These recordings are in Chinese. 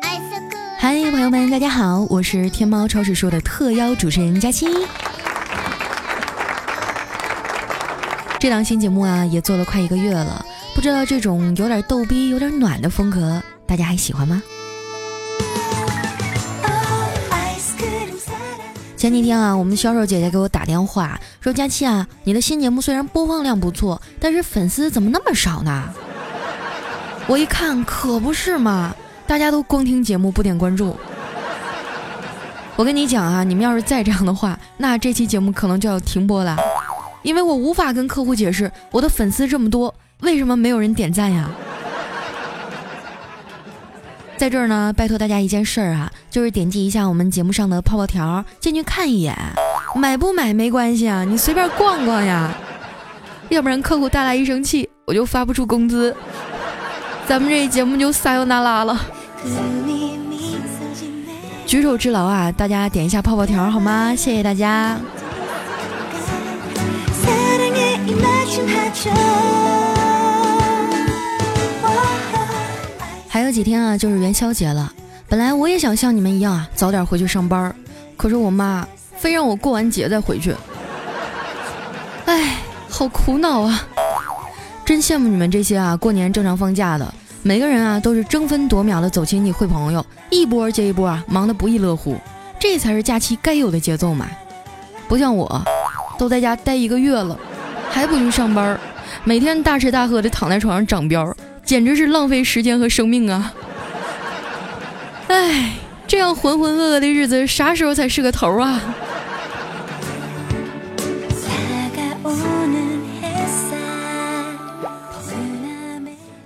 嗨，朋友们，大家好，我是天猫超市说的特邀主持人佳期。这档新节目啊，也做了快一个月了，不知道这种有点逗逼、有点暖的风格，大家还喜欢吗？前几天啊，我们销售姐姐给我打电话说：“佳期啊，你的新节目虽然播放量不错，但是粉丝怎么那么少呢？”我一看，可不是嘛，大家都光听节目不点关注。我跟你讲啊，你们要是再这样的话，那这期节目可能就要停播了。因为我无法跟客户解释，我的粉丝这么多，为什么没有人点赞呀？在这儿呢，拜托大家一件事儿啊，就是点击一下我们节目上的泡泡条，进去看一眼，买不买没关系啊，你随便逛逛呀，要不然客户大大一生气，我就发不出工资，咱们这节目就撒由那拉了。举手之劳啊，大家点一下泡泡条好吗？谢谢大家。还有几天啊，就是元宵节了。本来我也想像你们一样啊，早点回去上班，可是我妈非让我过完节再回去。哎，好苦恼啊！真羡慕你们这些啊，过年正常放假的，每个人啊都是争分夺秒的走亲戚会朋友，一波接一波啊，忙得不亦乐乎。这才是假期该有的节奏嘛！不像我，都在家待一个月了。还不去上班，每天大吃大喝的躺在床上长膘，简直是浪费时间和生命啊！哎，这样浑浑噩噩的日子啥时候才是个头啊？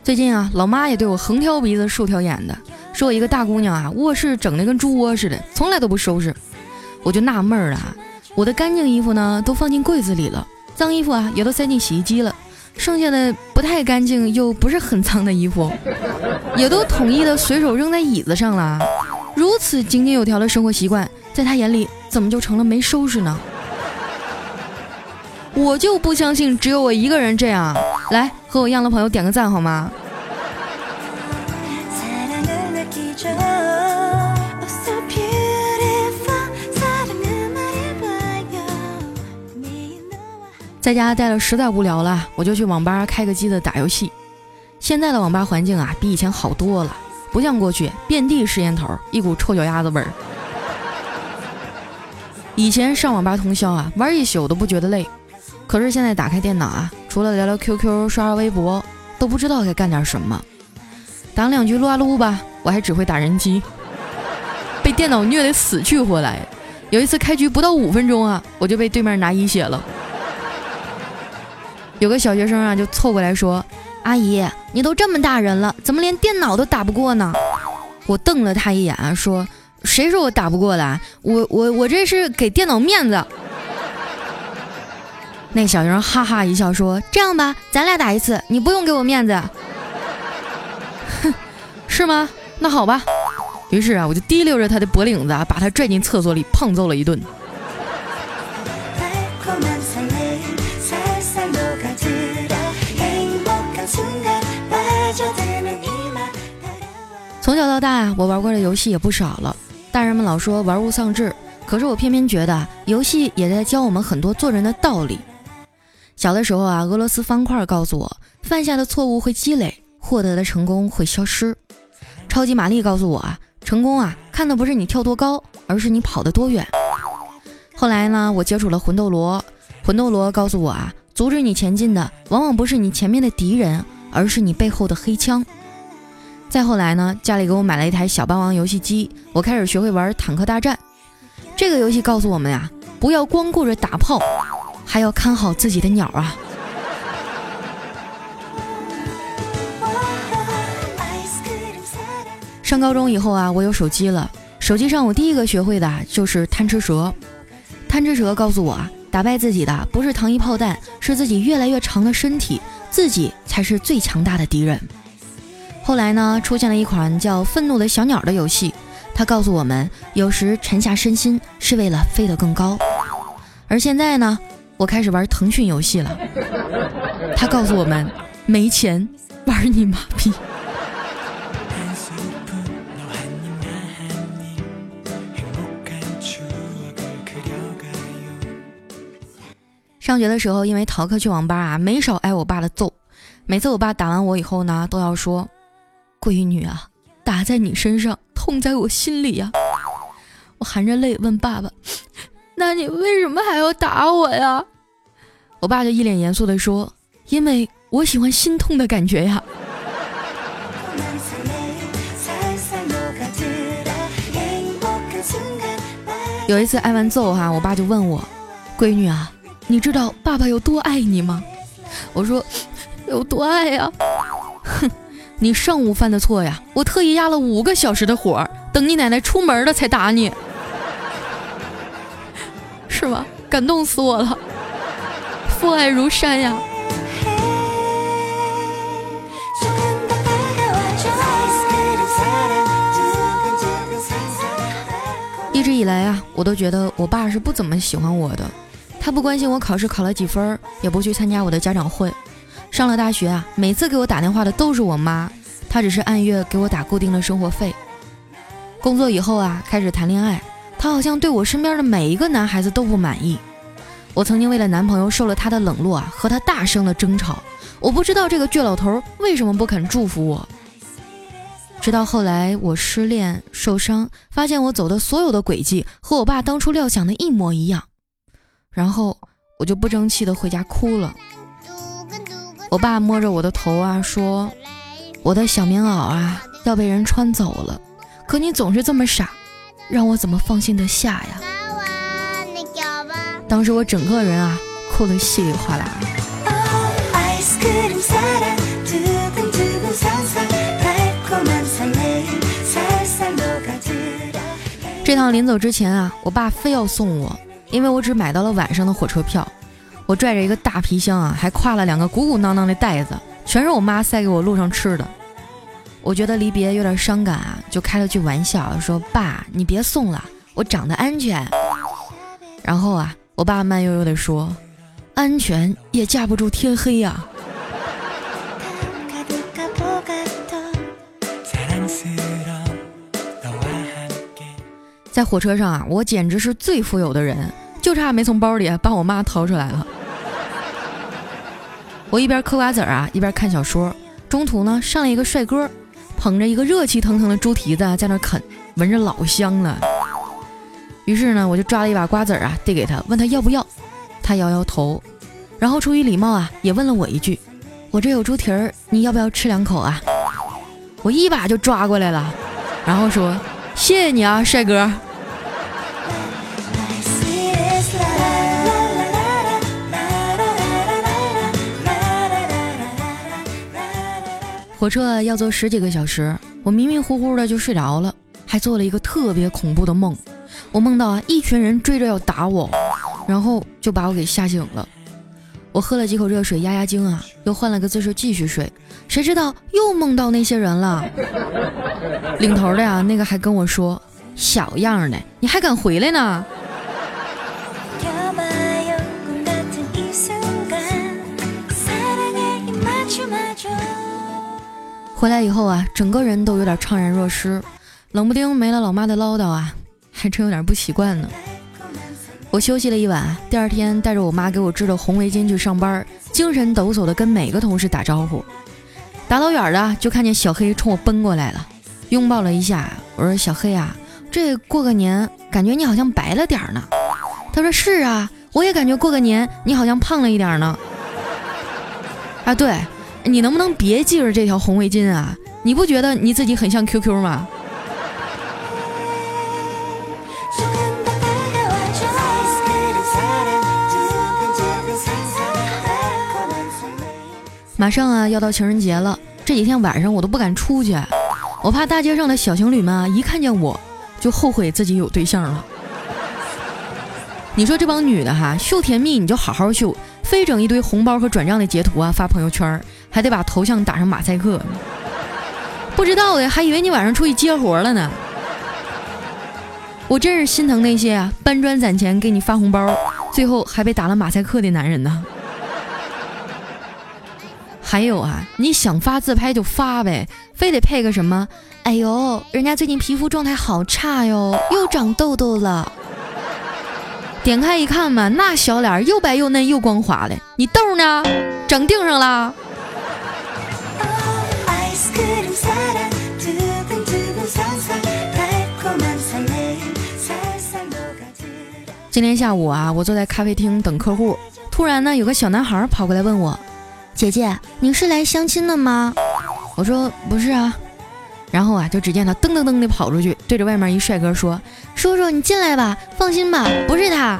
最近啊，老妈也对我横挑鼻子竖挑眼的，说我一个大姑娘啊，卧室整的跟猪窝似的，从来都不收拾。我就纳闷儿了，我的干净衣服呢，都放进柜子里了。脏衣服啊，也都塞进洗衣机了，剩下的不太干净又不是很脏的衣服，也都统一的随手扔在椅子上了。如此井井有条的生活习惯，在他眼里怎么就成了没收拾呢？我就不相信只有我一个人这样。来，和我一样的朋友点个赞好吗？在家待了实在无聊了，我就去网吧开个机子打游戏。现在的网吧环境啊，比以前好多了，不像过去遍地是烟头，一股臭脚丫子味儿。以前上网吧通宵啊，玩一宿都不觉得累，可是现在打开电脑啊，除了聊聊 QQ、刷刷微博，都不知道该干点什么。打两局撸啊撸吧，我还只会打人机，被电脑虐得死去活来。有一次开局不到五分钟啊，我就被对面拿一血了。有个小学生啊，就凑过来说：“阿姨，你都这么大人了，怎么连电脑都打不过呢？”我瞪了他一眼，说：“谁说我打不过的？我我我这是给电脑面子。”那小学生哈哈一笑说：“这样吧，咱俩打一次，你不用给我面子。”哼，是吗？那好吧。于是啊，我就提溜着他的脖领子啊，把他拽进厕所里，胖揍了一顿。从小到大，我玩过的游戏也不少了。大人们老说玩物丧志，可是我偏偏觉得游戏也在教我们很多做人的道理。小的时候啊，俄罗斯方块告诉我，犯下的错误会积累，获得的成功会消失。超级玛丽告诉我啊，成功啊，看的不是你跳多高，而是你跑得多远。后来呢，我接触了魂斗罗，魂斗罗告诉我啊，阻止你前进的往往不是你前面的敌人，而是你背后的黑枪。再后来呢，家里给我买了一台小霸王游戏机，我开始学会玩坦克大战。这个游戏告诉我们呀，不要光顾着打炮，还要看好自己的鸟啊。上高中以后啊，我有手机了，手机上我第一个学会的就是贪吃蛇。贪吃蛇告诉我啊，打败自己的不是糖衣炮弹，是自己越来越长的身体，自己才是最强大的敌人。后来呢出现了一款叫愤怒的小鸟的游戏。它告诉我们有时沉下身心是为了飞得更高。而现在呢我开始玩腾讯游戏了。它告诉我们没钱玩你妈逼。上学的时候因为逃课去网吧啊没少挨我爸的揍。每次我爸打完我以后呢都要说闺女啊，打在你身上，痛在我心里呀。”我含着泪问爸爸：“那你为什么还要打我呀？”我爸就一脸严肃地说：“因为我喜欢心痛的感觉呀。”有一次挨完揍哈，我爸就问我：“闺女啊，你知道爸爸有多爱你吗？”我说：“有多爱呀？”，你上午犯的错呀，我特意压了五个小时的火，等你奶奶出门了才打你，是吧？感动死我了，父爱如山呀。一直以来啊，我都觉得我爸是不怎么喜欢我的。他不关心我考试考了几分，也不去参加我的家长会。上了大学啊，每次给我打电话的都是我妈，她只是按月给我打固定的生活费。工作以后啊，开始谈恋爱，她好像对我身边的每一个男孩子都不满意。我曾经为了男朋友受了他的冷落啊，和他大声的争吵。我不知道这个倔老头为什么不肯祝福我。直到后来我失恋受伤，发现我走的所有的轨迹和我爸当初料想的一模一样，然后我就不争气的回家哭了。我爸摸着我的头啊说：“我的小棉袄啊要被人穿走了，可你总是这么傻，让我怎么放心的下呀？”当时我整个人啊哭得稀里哗啦。这趟临走之前啊，我爸非要送我，因为我只买到了晚上的火车票。我拽着一个大皮箱啊，还挎了两个鼓鼓囊囊的袋子，全是我妈塞给我路上吃的。我觉得离别有点伤感啊，就开了句玩笑说：“爸，你别送了，我长得安全。”然后啊，我爸慢悠悠地说：“安全也架不住天黑呀。”在火车上啊，我简直是最富有的人，就差没从包里把我妈掏出来了。我一边嗑瓜子儿啊，一边看小说。中途呢，上来一个帅哥，捧着一个热气腾腾的猪蹄子在那啃，闻着老香了。于是呢，我就抓了一把瓜子儿啊，递给他，问他要不要。他摇摇头，然后出于礼貌啊，也问了我一句：“我这有猪蹄儿，你要不要吃两口啊？”我一把就抓过来了，然后说：“谢谢你啊，帅哥。”火车要坐十几个小时，我迷迷糊糊的就睡着了，还做了一个特别恐怖的梦。我梦到啊，一群人追着要打我，然后就把我给吓醒了。我喝了几口热水压压惊啊，又换了个姿势继续睡。谁知道又梦到那些人了？领头的呀，那个还跟我说：“小样的，你还敢回来呢？”回来以后啊，整个人都有点怅然若失，冷不丁没了老妈的唠叨啊，还真有点不习惯呢。我休息了一晚，第二天带着我妈给我织的红围巾去上班，精神抖擞的跟每个同事打招呼。打老远的就看见小黑冲我奔过来了，拥抱了一下，我说：“小黑啊，这过个年感觉你好像白了点呢。”他说：“是啊，我也感觉过个年你好像胖了一点呢。”啊，对。你能不能别系着这条红围巾啊？你不觉得你自己很像 QQ 吗？马上啊，要到情人节了，这几天晚上我都不敢出去，我怕大街上的小情侣们啊，一看见我就后悔自己有对象了。你说这帮女的哈，秀甜蜜你就好好秀，非整一堆红包和转账的截图啊发朋友圈。还得把头像打上马赛克，不知道的还以为你晚上出去接活了呢。我真是心疼那些啊搬砖攒钱给你发红包，最后还被打了马赛克的男人呢。还有啊，你想发自拍就发呗，非得配个什么？哎呦，人家最近皮肤状态好差哟，又长痘痘了。点开一看嘛，那小脸又白又嫩又光滑的，你痘呢？整腚上了。今天下午啊，我坐在咖啡厅等客户，突然呢，有个小男孩跑过来问我：“姐姐，你是来相亲的吗？”我说：“不是啊。”然后啊，就只见他噔噔噔的跑出去，对着外面一帅哥说：“叔叔，你进来吧，放心吧，不是他。”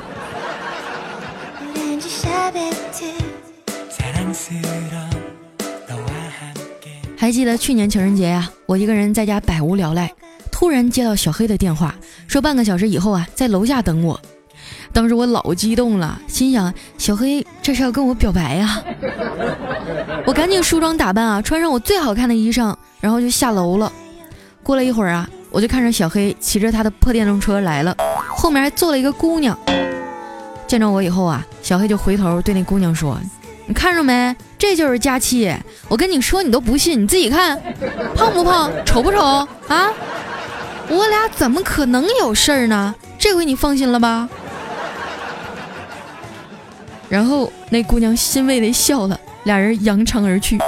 还记得去年情人节呀，我一个人在家百无聊赖，突然接到小黑的电话，说半个小时以后啊，在楼下等我。当时我老激动了，心想小黑这是要跟我表白呀！我赶紧梳妆打扮啊，穿上我最好看的衣裳，然后就下楼了。过了一会儿啊，我就看着小黑骑着他的破电动车来了，后面还坐了一个姑娘。见着我以后啊，小黑就回头对那姑娘说：“你看着没？这就是佳期。我跟你说你都不信，你自己看，胖不胖，丑不丑啊？我俩怎么可能有事儿呢？这回你放心了吧？”然后那姑娘欣慰的笑了，俩人扬长而去，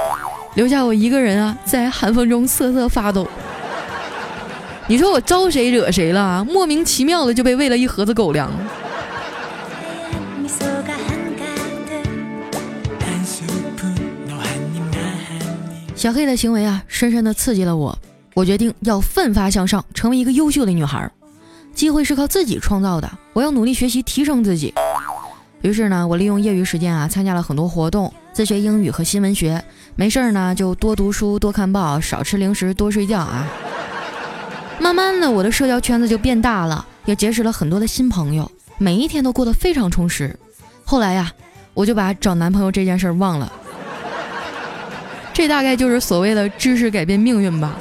留下我一个人啊，在寒风中瑟瑟发抖。你说我招谁惹谁了？莫名其妙的就被喂了一盒子狗粮。小黑的行为啊，深深的刺激了我。我决定要奋发向上，成为一个优秀的女孩。机会是靠自己创造的，我要努力学习，提升自己。于是呢，我利用业余时间啊，参加了很多活动，自学英语和新闻学。没事儿呢，就多读书，多看报，少吃零食，多睡觉啊。慢慢的，我的社交圈子就变大了，也结识了很多的新朋友，每一天都过得非常充实。后来呀，我就把找男朋友这件事儿忘了。这大概就是所谓的知识改变命运吧。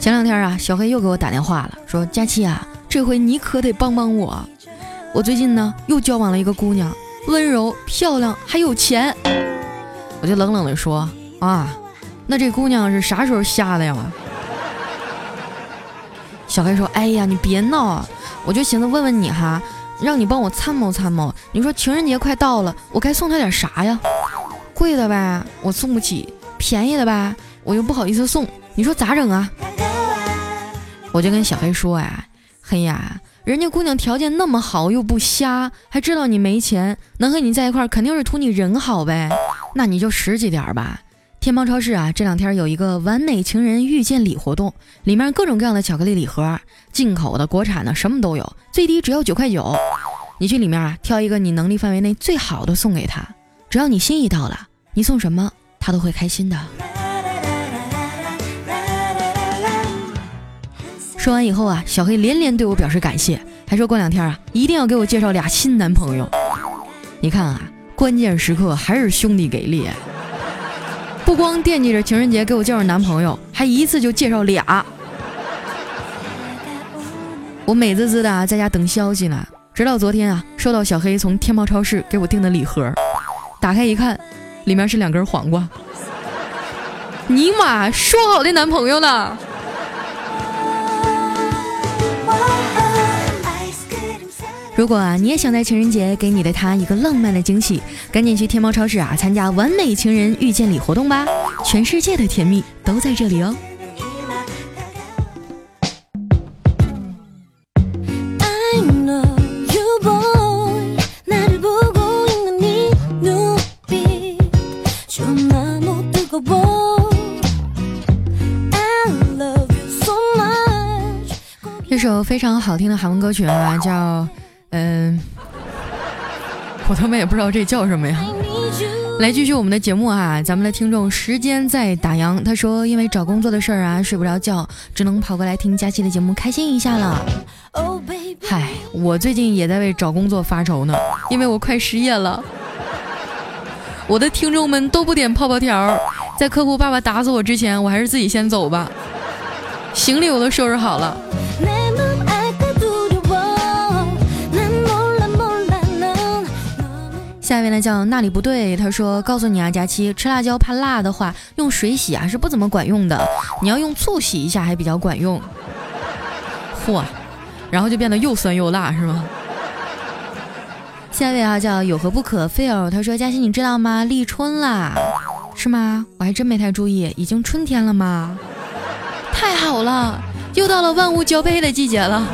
前两天啊，小黑又给我打电话了，说：“佳期啊，这回你可得帮帮我。我最近呢又交往了一个姑娘，温柔、漂亮，还有钱。”我就冷冷的说：“啊，那这姑娘是啥时候瞎的呀？”小黑说：“哎呀，你别闹！我就寻思问问你哈，让你帮我参谋参谋。你说情人节快到了，我该送她点啥呀？贵的呗，我送不起；便宜的呗，我又不好意思送。你说咋整啊？”我就跟小黑说：“呀，黑呀，人家姑娘条件那么好，又不瞎，还知道你没钱，能和你在一块儿，肯定是图你人好呗。”那你就实际点儿吧。天猫超市啊，这两天有一个完美情人遇见礼活动，里面各种各样的巧克力礼盒，进口的、国产的，什么都有，最低只要九块九。你去里面啊，挑一个你能力范围内最好的送给他，只要你心意到了，你送什么他都会开心的。说完以后啊，小黑连连对我表示感谢，还说过两天啊，一定要给我介绍俩新男朋友。你看啊。关键时刻还是兄弟给力，不光惦记着情人节给我介绍男朋友，还一次就介绍俩。我美滋滋的在家等消息呢，直到昨天啊，收到小黑从天猫超市给我订的礼盒，打开一看，里面是两根黄瓜。尼玛，说好的男朋友呢？如果啊，你也想在情人节给你的他一个浪漫的惊喜，赶紧去天猫超市啊，参加完美情人遇见礼活动吧！全世界的甜蜜都在这里哦。这首非常好听的韩文歌曲啊，叫。嗯，我他妈也不知道这叫什么呀！来继续我们的节目啊，咱们的听众时间在打烊，他说因为找工作的事儿啊睡不着觉，只能跑过来听佳期的节目开心一下了。嗨，我最近也在为找工作发愁呢，因为我快失业了。我的听众们都不点泡泡条，在客户爸爸打死我之前，我还是自己先走吧。行李我都收拾好了。下一位呢叫那里不对，他说告诉你啊，佳期吃辣椒怕辣的话，用水洗啊是不怎么管用的，你要用醋洗一下还比较管用。嚯，然后就变得又酸又辣是吗？下一位啊叫有何不可 feel，他说佳期你知道吗？立春啦，是吗？我还真没太注意，已经春天了吗？太好了，又到了万物交配的季节了，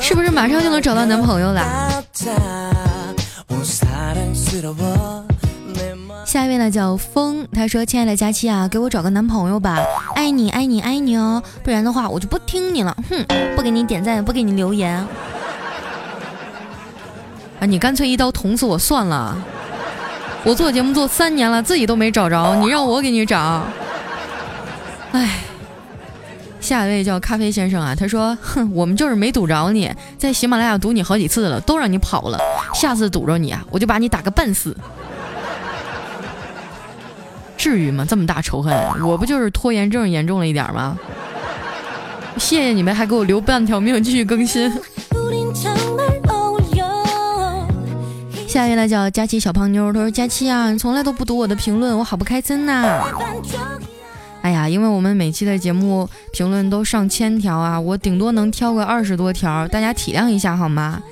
是不是马上就能找到男朋友了？下一位呢叫风，他说：“亲爱的佳期啊，给我找个男朋友吧，爱你爱你爱你哦，不然的话我就不听你了，哼，不给你点赞，不给你留言，啊，你干脆一刀捅死我算了。我做节目做三年了，自己都没找着，你让我给你找，哎。”下一位叫咖啡先生啊，他说：“哼，我们就是没堵着你，在喜马拉雅堵你好几次了，都让你跑了。下次堵着你啊，我就把你打个半死。至于吗？这么大仇恨，我不就是拖延症严重了一点吗？谢谢你们，还给我留半条命继续更新。下一位呢叫佳琪小胖妞，他说：佳琪啊，你从来都不读我的评论，我好不开心呐。”哎呀，因为我们每期的节目评论都上千条啊，我顶多能挑个二十多条，大家体谅一下好吗？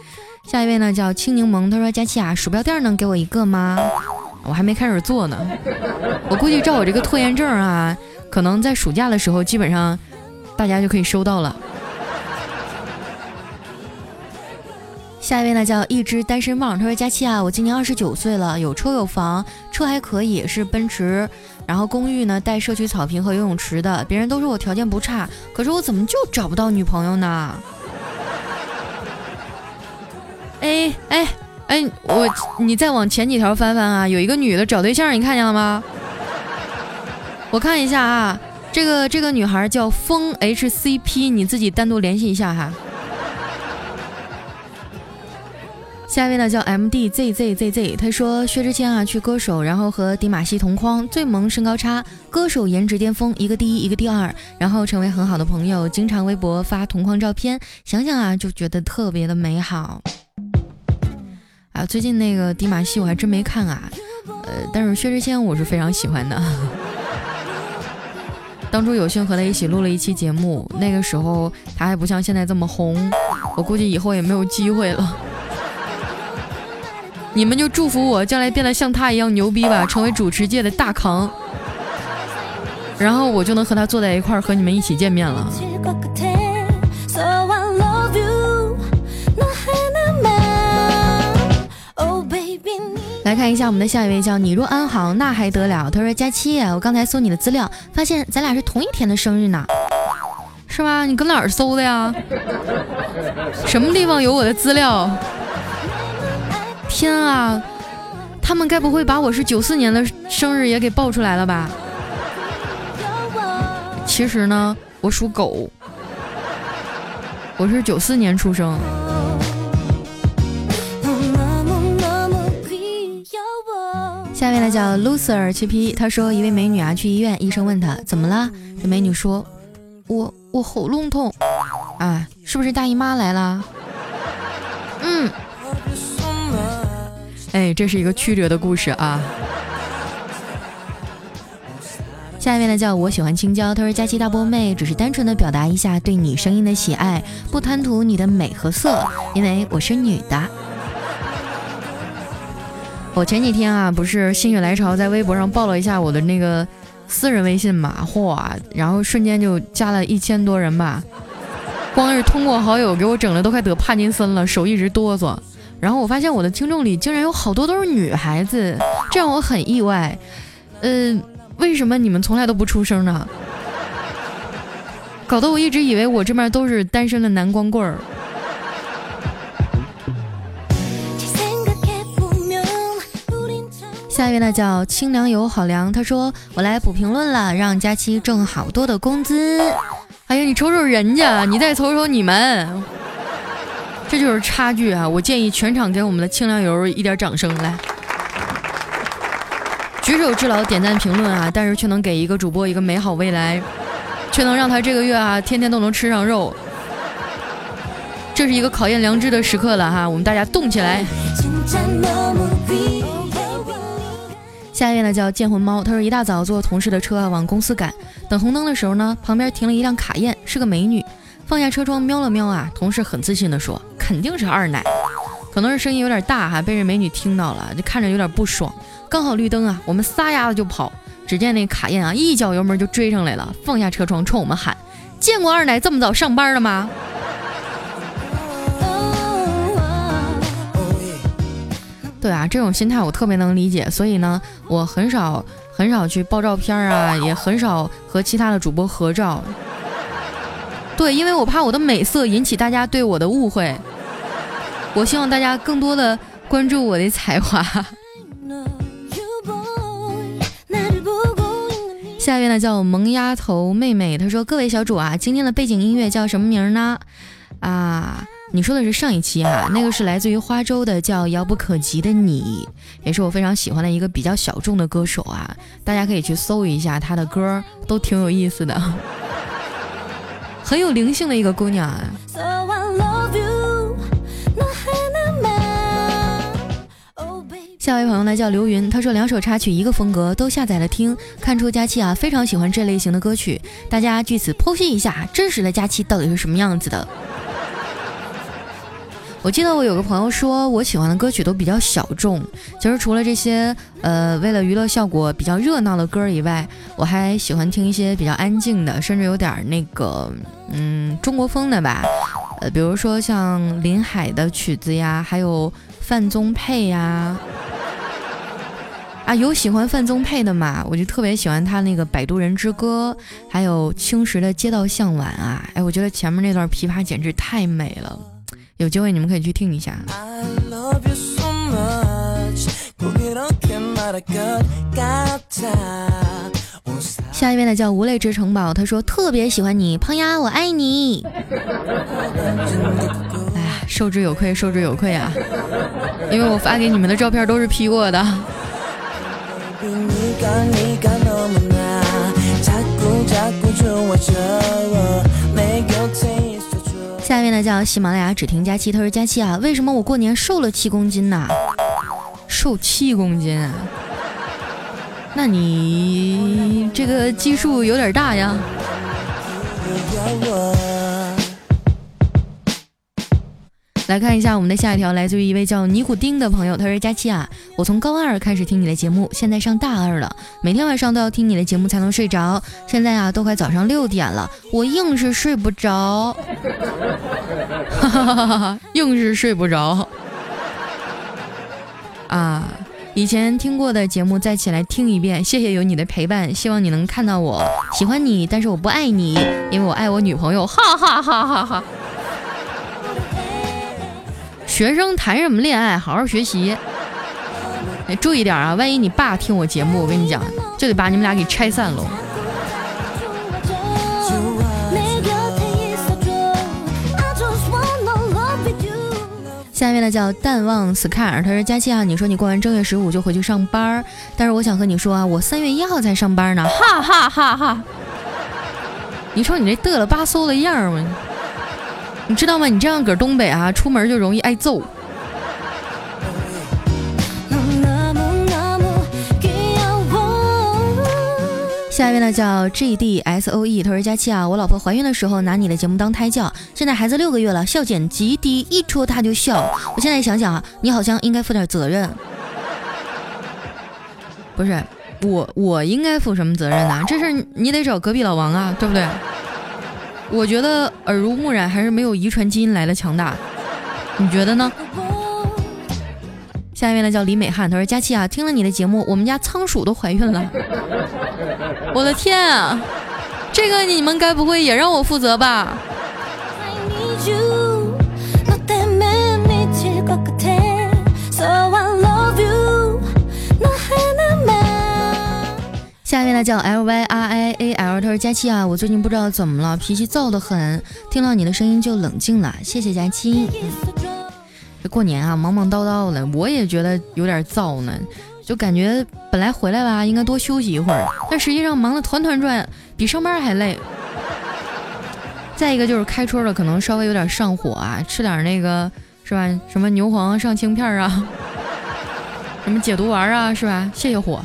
下一位呢叫青柠檬，他说佳琪啊，鼠标垫能给我一个吗？我还没开始做呢，我估计照我这个拖延症啊，可能在暑假的时候基本上大家就可以收到了。下一位呢叫一只单身汪，他说佳期啊，我今年二十九岁了，有车有房，车还可以，是奔驰，然后公寓呢带社区草坪和游泳池的，别人都说我条件不差，可是我怎么就找不到女朋友呢？哎哎哎，我你再往前几条翻翻啊，有一个女的找对象，你看见了吗？我看一下啊，这个这个女孩叫风 HCP，你自己单独联系一下哈。下一位呢叫 M D Z Z Z Z，他说薛之谦啊去歌手，然后和迪玛希同框，最萌身高差，歌手颜值巅峰，一个第一一个第二，然后成为很好的朋友，经常微博发同框照片，想想啊就觉得特别的美好。啊，最近那个迪玛希我还真没看啊，呃，但是薛之谦我是非常喜欢的。当初有幸和他一起录了一期节目，那个时候他还不像现在这么红，我估计以后也没有机会了。你们就祝福我将来变得像他一样牛逼吧，成为主持界的大扛，然后我就能和他坐在一块儿，和你们一起见面了。来看一下我们的下一位，叫你若安好，那还得了？他说：佳期，我刚才搜你的资料，发现咱俩是同一天的生日呢，是吧？你搁哪儿搜的呀？什么地方有我的资料？天啊，他们该不会把我是九四年的生日也给爆出来了吧？其实呢，我属狗，我是九四年出生。下面呢叫 loser 七 P，他说一位美女啊去医院，医生问她怎么了，这美女说，我我喉咙痛，啊，是不是大姨妈来了？嗯。哎，这是一个曲折的故事啊。下一位呢，叫我喜欢青椒。他说：“佳期大波妹，只是单纯的表达一下对你声音的喜爱，不贪图你的美和色，因为我是女的。”我前几天啊，不是心血来潮在微博上报了一下我的那个私人微信嘛，嚯，然后瞬间就加了一千多人吧，光是通过好友给我整的都快得帕金森了，手一直哆嗦。然后我发现我的听众里竟然有好多都是女孩子，这让我很意外。呃，为什么你们从来都不出声呢？搞得我一直以为我这边都是单身的男光棍儿。下一位呢叫清凉油好凉，他说我来补评论了，让佳期挣好多的工资。哎呀，你瞅瞅人家，你再瞅瞅你们。这就是差距啊！我建议全场给我们的清凉油一点掌声来，举手之劳，点赞评论啊！但是却能给一个主播一个美好未来，却能让他这个月啊天天都能吃上肉。这是一个考验良知的时刻了哈，我们大家动起来。下一位呢叫剑魂猫，他说一大早坐同事的车啊往公司赶，等红灯的时候呢，旁边停了一辆卡宴，是个美女。放下车窗瞄了瞄啊，同事很自信的说：“肯定是二奶。”可能是声音有点大哈，被这美女听到了，就看着有点不爽。刚好绿灯啊，我们撒丫子就跑。只见那卡宴啊，一脚油门就追上来了，放下车窗冲我们喊：“见过二奶这么早上班的吗？”对啊，这种心态我特别能理解，所以呢，我很少很少去爆照片啊，也很少和其他的主播合照。对，因为我怕我的美色引起大家对我的误会。我希望大家更多的关注我的才华。下一位呢叫萌丫头妹妹，她说：“各位小主啊，今天的背景音乐叫什么名呢？”啊，你说的是上一期啊，那个是来自于花州的，叫《遥不可及的你》，也是我非常喜欢的一个比较小众的歌手啊，大家可以去搜一下她的歌，都挺有意思的，很有灵性的一个姑娘啊。下一位朋友呢叫刘云，他说两首插曲一个风格，都下载了听，看出佳期啊非常喜欢这类型的歌曲，大家据此剖析一下真实的佳期到底是什么样子的。我记得我有个朋友说我喜欢的歌曲都比较小众，其实除了这些呃为了娱乐效果比较热闹的歌以外，我还喜欢听一些比较安静的，甚至有点那个嗯中国风的吧，呃比如说像林海的曲子呀，还有范宗沛呀。啊，有喜欢范宗沛的嘛？我就特别喜欢他那个《摆渡人之歌》，还有青石的《街道向晚》啊！哎，我觉得前面那段琵琶简直太美了，有机会你们可以去听一下。下一位呢叫无泪之城堡，他说特别喜欢你，胖丫我爱你。哎呀，受之有愧，受之有愧啊！因为我发给你们的照片都是 P 过的。下面呢叫喜马拉雅只听佳期，他说佳期啊，为什么我过年瘦了七公斤呢？瘦七公斤，那你这个基数有点大呀。来看一下我们的下一条，来自于一位叫尼古丁的朋友，他说：“佳期啊，我从高二开始听你的节目，现在上大二了，每天晚上都要听你的节目才能睡着。现在啊，都快早上六点了，我硬是睡不着，哈哈哈哈，硬是睡不着。啊，以前听过的节目再起来听一遍，谢谢有你的陪伴，希望你能看到我喜欢你，但是我不爱你，因为我爱我女朋友，哈哈哈哈哈。”学生谈什么恋爱？好好学习，哎，注意点啊！万一你爸听我节目，我跟你讲，就得把你们俩给拆散喽。下一位呢叫淡忘 scar，他说佳期啊，你说你过完正月十五就回去上班，但是我想和你说啊，我三月一号才上班呢，哈哈哈哈！你瞅你这嘚了吧嗖的样儿吗。你知道吗？你这样搁东北啊，出门就容易挨揍。下一位呢叫 G D S O E，他说佳期啊，我老婆怀孕的时候拿你的节目当胎教，现在孩子六个月了，笑点极低，一戳他就笑。我现在想想啊，你好像应该负点责任。不是我，我应该负什么责任呢？这事你得找隔壁老王啊，对不对？我觉得耳濡目染还是没有遗传基因来的强大，你觉得呢？下一位呢叫李美汉，他说：“佳琪啊，听了你的节目，我们家仓鼠都怀孕了。”我的天啊，这个你们该不会也让我负责吧？位呢叫 L Y R I A L，他说佳期啊，我最近不知道怎么了，脾气躁得很，听到你的声音就冷静了，谢谢佳期。这过年啊，忙忙叨叨的，我也觉得有点燥呢，就感觉本来回来吧，应该多休息一会儿，但实际上忙得团团转，比上班还累。再一个就是开春了，可能稍微有点上火啊，吃点那个是吧？什么牛黄上清片啊，什么解毒丸啊，是吧？泻泻火。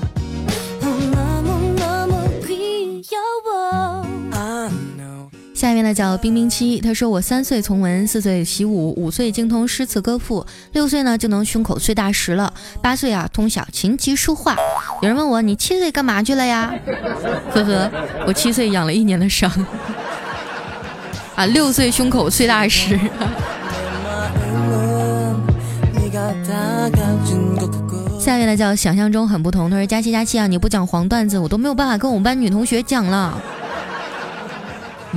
下面呢叫冰冰七，他说我三岁从文，四岁习武，五岁精通诗词歌赋，六岁呢就能胸口碎大石了，八岁啊通晓琴棋书画。有人问我你七岁干嘛去了呀？呵呵，我七岁养了一年的伤。啊，六岁胸口碎大石。下面呢叫想象中很不同，他说佳期佳期啊，你不讲黄段子，我都没有办法跟我们班女同学讲了。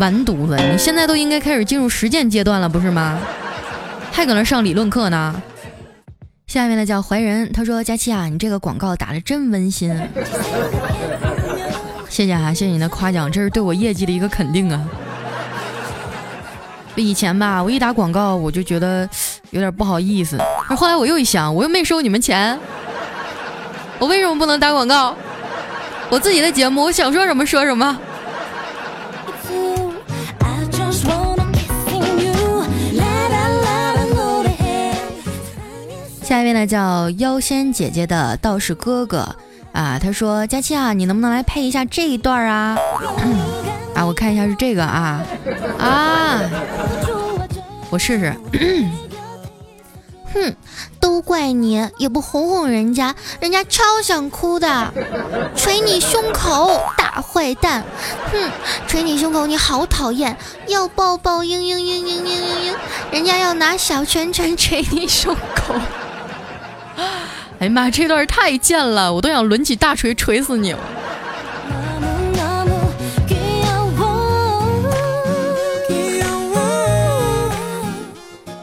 完犊子！你现在都应该开始进入实践阶段了，不是吗？还搁那上理论课呢。下面呢叫怀仁，他说：“佳期啊，你这个广告打的真温馨。”谢谢啊，谢谢你的夸奖，这是对我业绩的一个肯定啊。以前吧，我一打广告我就觉得有点不好意思，后来我又一想，我又没收你们钱，我为什么不能打广告？我自己的节目，我想说什么说什么。下一位呢叫妖仙姐姐的道士哥哥啊，他说佳期啊，你能不能来配一下这一段啊？啊，我看一下是这个啊啊，我试试。哼，都怪你，也不哄哄人家，人家超想哭的。捶你胸口，大坏蛋！哼，捶你胸口，你好讨厌，要抱抱，嘤嘤嘤嘤嘤嘤嘤，人家要拿小拳拳捶你胸口。哎呀妈，这段太贱了，我都想抡起大锤锤死你了！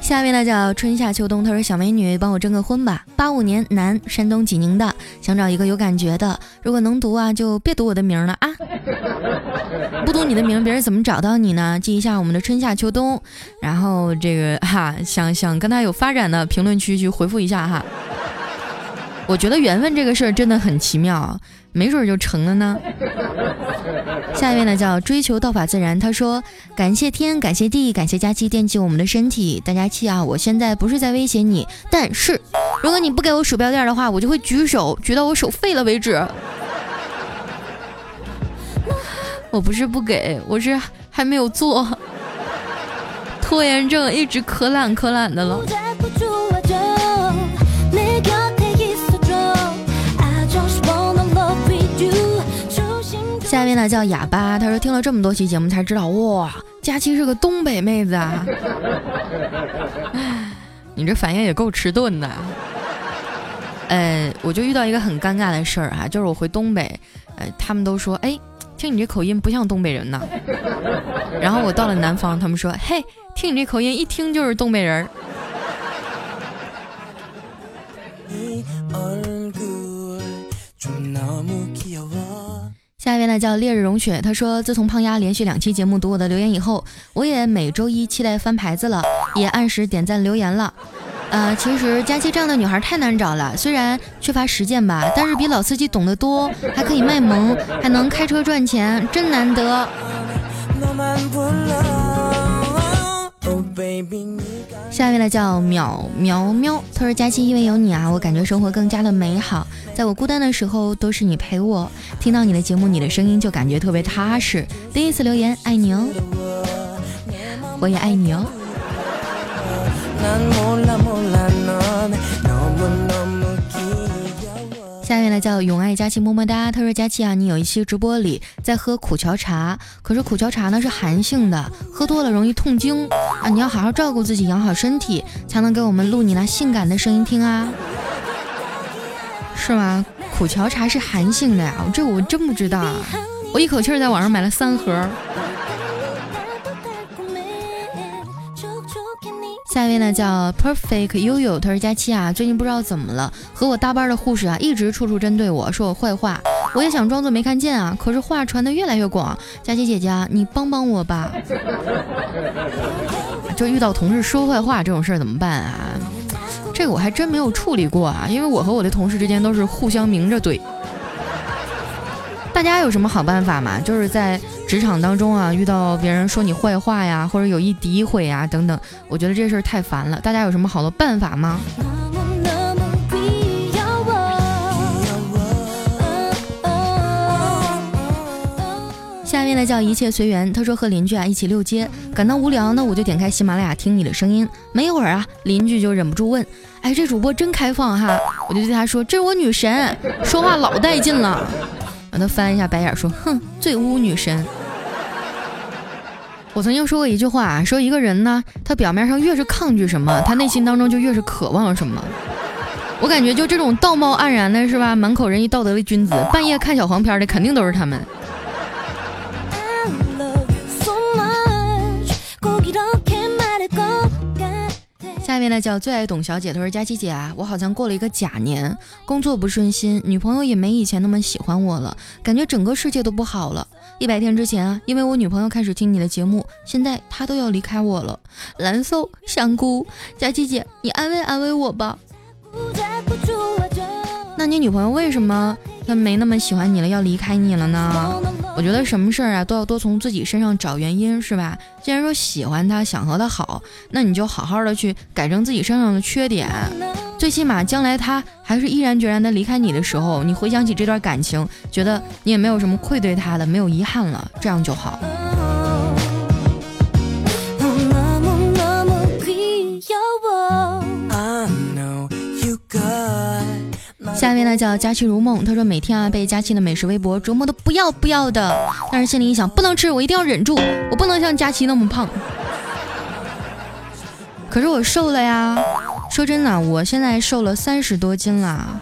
下面呢叫春夏秋冬，他说小美女帮我征个婚吧，八五年男，山东济宁的，想找一个有感觉的，如果能读啊，就别读我的名了啊！不读你的名，别人怎么找到你呢？记一下我们的春夏秋冬，然后这个哈，想想跟他有发展的，评论区去回复一下哈。我觉得缘分这个事儿真的很奇妙，没准就成了呢。下一位呢叫追求道法自然，他说感谢天，感谢地，感谢佳期惦记我们的身体。大家期啊，我现在不是在威胁你，但是如果你不给我鼠标垫的话，我就会举手举到我手废了为止。我不是不给，我是还没有做，拖延症一直可懒可懒的了。下面呢叫哑巴，他说听了这么多期节目才知道，哇，佳期是个东北妹子啊！你这反应也够迟钝的。呃，我就遇到一个很尴尬的事儿哈，就是我回东北，呃，他们都说，哎，听你这口音不像东北人呢。然后我到了南方，他们说，嘿，听你这口音一听就是东北人。下一位呢叫烈日融雪，他说自从胖丫连续两期节目读我的留言以后，我也每周一期待翻牌子了，也按时点赞留言了。呃，其实佳期这样的女孩太难找了，虽然缺乏实践吧，但是比老司机懂得多，还可以卖萌，还能开车赚钱，真难得。Oh, baby, 下一位呢叫淼淼喵，他说佳期因为有你啊，我感觉生活更加的美好。在我孤单的时候，都是你陪我。听到你的节目，你的声音就感觉特别踏实。第一次留言，爱你哦，我也爱你哦。下面呢叫永爱佳期么么哒，他说佳期啊，你有一期直播里在喝苦荞茶，可是苦荞茶呢是寒性的，喝多了容易痛经啊，你要好好照顾自己，养好身体，才能给我们录你那性感的声音听啊。是吗？苦荞茶是寒性的呀，这我真不知道。我一口气儿在网上买了三盒。下一位呢叫 Perfect 悠悠，他说佳期啊，最近不知道怎么了，和我搭班的护士啊，一直处处针对我说我坏话。我也想装作没看见啊，可是话传的越来越广。佳期姐姐，你帮帮我吧。就遇到同事说坏话这种事儿怎么办啊？这个我还真没有处理过啊，因为我和我的同事之间都是互相明着怼。大家有什么好办法吗？就是在职场当中啊，遇到别人说你坏话呀，或者有意诋毁呀等等，我觉得这事儿太烦了。大家有什么好的办法吗？下面呢叫一切随缘。他说和邻居啊一起溜街，感到无聊呢，我就点开喜马拉雅听你的声音。没一会儿啊，邻居就忍不住问：“哎，这主播真开放哈！”我就对他说：“这是我女神，说话老带劲了。”他翻一下白眼说：“哼，最污女神。”我曾经说过一句话，说一个人呢，他表面上越是抗拒什么，他内心当中就越是渴望什么。我感觉就这种道貌岸然的是吧，满口仁义道德的君子，半夜看小黄片的肯定都是他们。下一位呢叫最爱董小姐，她说佳琪姐啊，我好像过了一个假年，工作不顺心，女朋友也没以前那么喜欢我了，感觉整个世界都不好了。一百天之前啊，因为我女朋友开始听你的节目，现在她都要离开我了，难受，想哭。佳琪姐，你安慰安慰我吧。那你女朋友为什么她没那么喜欢你了，要离开你了呢？我觉得什么事儿啊都要多从自己身上找原因，是吧？既然说喜欢他，想和他好，那你就好好的去改正自己身上的缺点，最起码将来他还是毅然决然的离开你的时候，你回想起这段感情，觉得你也没有什么愧对他的，没有遗憾了，这样就好。下面呢叫佳期如梦，他说每天啊被佳期的美食微博折磨的不要不要的，但是心里一想不能吃，我一定要忍住，我不能像佳期那么胖。可是我瘦了呀，说真的，我现在瘦了三十多斤了。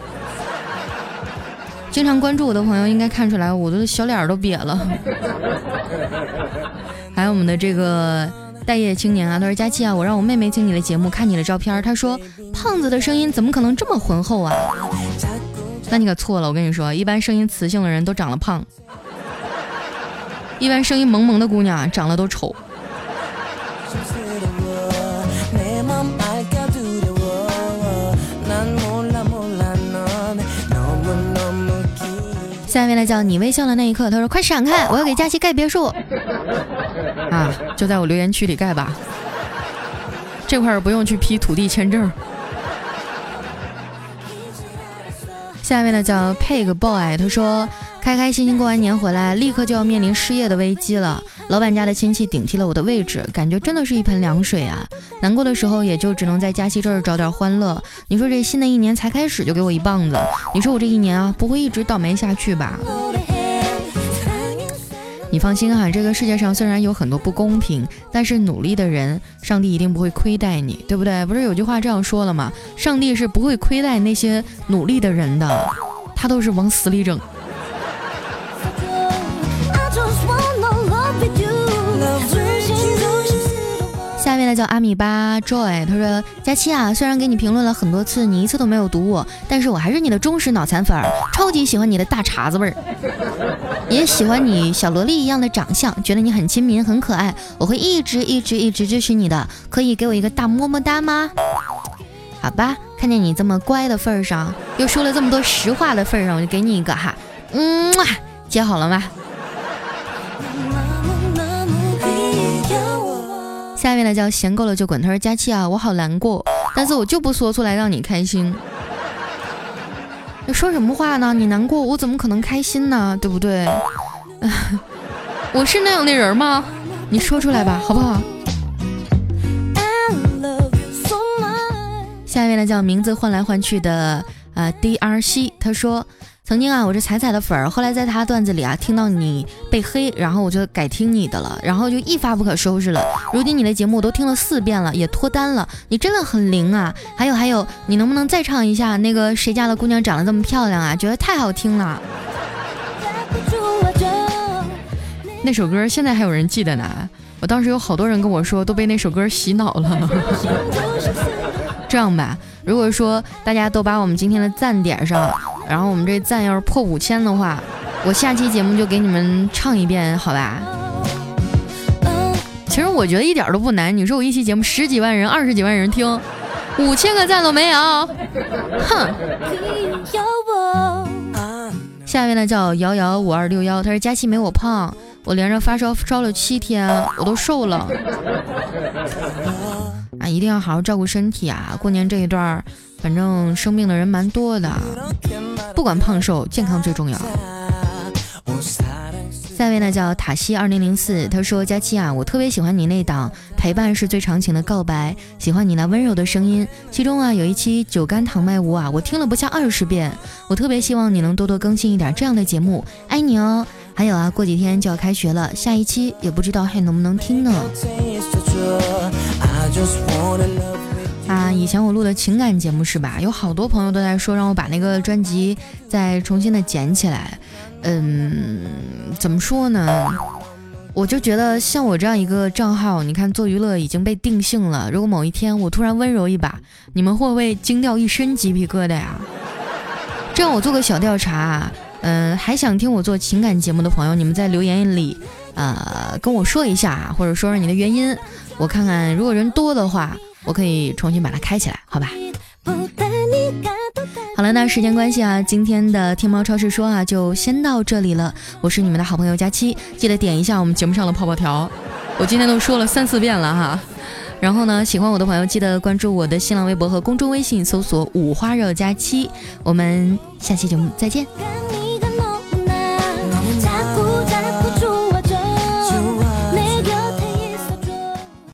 经常关注我的朋友应该看出来，我的小脸都瘪了。还有我们的这个待业青年啊，他说佳期啊，我让我妹妹听你的节目，看你的照片，他说胖子的声音怎么可能这么浑厚啊？那你可错了，我跟你说，一般声音磁性的人都长了胖，一般声音萌萌的姑娘长得都丑。下面来叫你微笑的那一刻，他说快闪开，我要给佳琪盖别墅啊，就在我留言区里盖吧，这块儿不用去批土地签证。下面呢叫 Pig Boy，他说开开心心过完年回来，立刻就要面临失业的危机了。老板家的亲戚顶替了我的位置，感觉真的是一盆凉水啊！难过的时候也就只能在假期这儿找点欢乐。你说这新的一年才开始就给我一棒子，你说我这一年啊不会一直倒霉下去吧？你放心哈，这个世界上虽然有很多不公平，但是努力的人，上帝一定不会亏待你，对不对？不是有句话这样说了吗？上帝是不会亏待那些努力的人的，他都是往死里整。下面呢叫阿米巴 Joy，他说：佳期啊，虽然给你评论了很多次，你一次都没有读我，但是我还是你的忠实脑残粉，超级喜欢你的大碴子味儿，也喜欢你小萝莉一样的长相，觉得你很亲民很可爱，我会一直一直一直支持你的，可以给我一个大么么哒吗？好吧，看见你这么乖的份上，又说了这么多实话的份上，我就给你一个哈，嗯，接好了吗？下面呢叫闲够了就滚。他说：“佳期啊，我好难过，但是我就不说出来让你开心。你说什么话呢？你难过，我怎么可能开心呢？对不对？我是那样的人吗？你说出来吧，好不好？”下一位呢叫名字换来换去的呃 D R C，他说。曾经啊，我是彩彩的粉儿，后来在他段子里啊听到你被黑，然后我就改听你的了，然后就一发不可收拾了。如今你的节目我都听了四遍了，也脱单了，你真的很灵啊！还有还有，你能不能再唱一下那个谁家的姑娘长得这么漂亮啊？觉得太好听了。那首歌现在还有人记得呢，我当时有好多人跟我说都被那首歌洗脑了。这样吧，如果说大家都把我们今天的赞点上。然后我们这赞要是破五千的话，我下期节目就给你们唱一遍，好吧？其实我觉得一点都不难。你说我一期节目十几万人、二十几万人听，五千个赞都没有，哼！下面呢叫瑶瑶五二六幺，他说佳期没我胖。我连着发烧烧了七天，我都瘦了。啊，一定要好好照顾身体啊！过年这一段，反正生病的人蛮多的，不管胖瘦，健康最重要。下一位呢叫塔西二零零四，他说：佳期啊，我特别喜欢你那档陪伴是最长情的告白，喜欢你那温柔的声音。其中啊有一期酒干倘卖无啊，我听了不下二十遍。我特别希望你能多多更新一点这样的节目，爱你哦。还有啊，过几天就要开学了，下一期也不知道还能不能听呢。啊，以前我录的情感节目是吧？有好多朋友都在说让我把那个专辑再重新的剪起来。嗯，怎么说呢？我就觉得像我这样一个账号，你看做娱乐已经被定性了。如果某一天我突然温柔一把，你们会不会惊掉一身鸡皮疙瘩呀？这样我做个小调查，嗯，还想听我做情感节目的朋友，你们在留言里，呃，跟我说一下，或者说说你的原因，我看看，如果人多的话，我可以重新把它开起来，好吧？好了，那时间关系啊，今天的天猫超市说啊，就先到这里了。我是你们的好朋友佳期，记得点一下我们节目上的泡泡条，我今天都说了三四遍了哈。然后呢，喜欢我的朋友记得关注我的新浪微博和公众微信，搜索五花肉佳期。我们下期节目再见。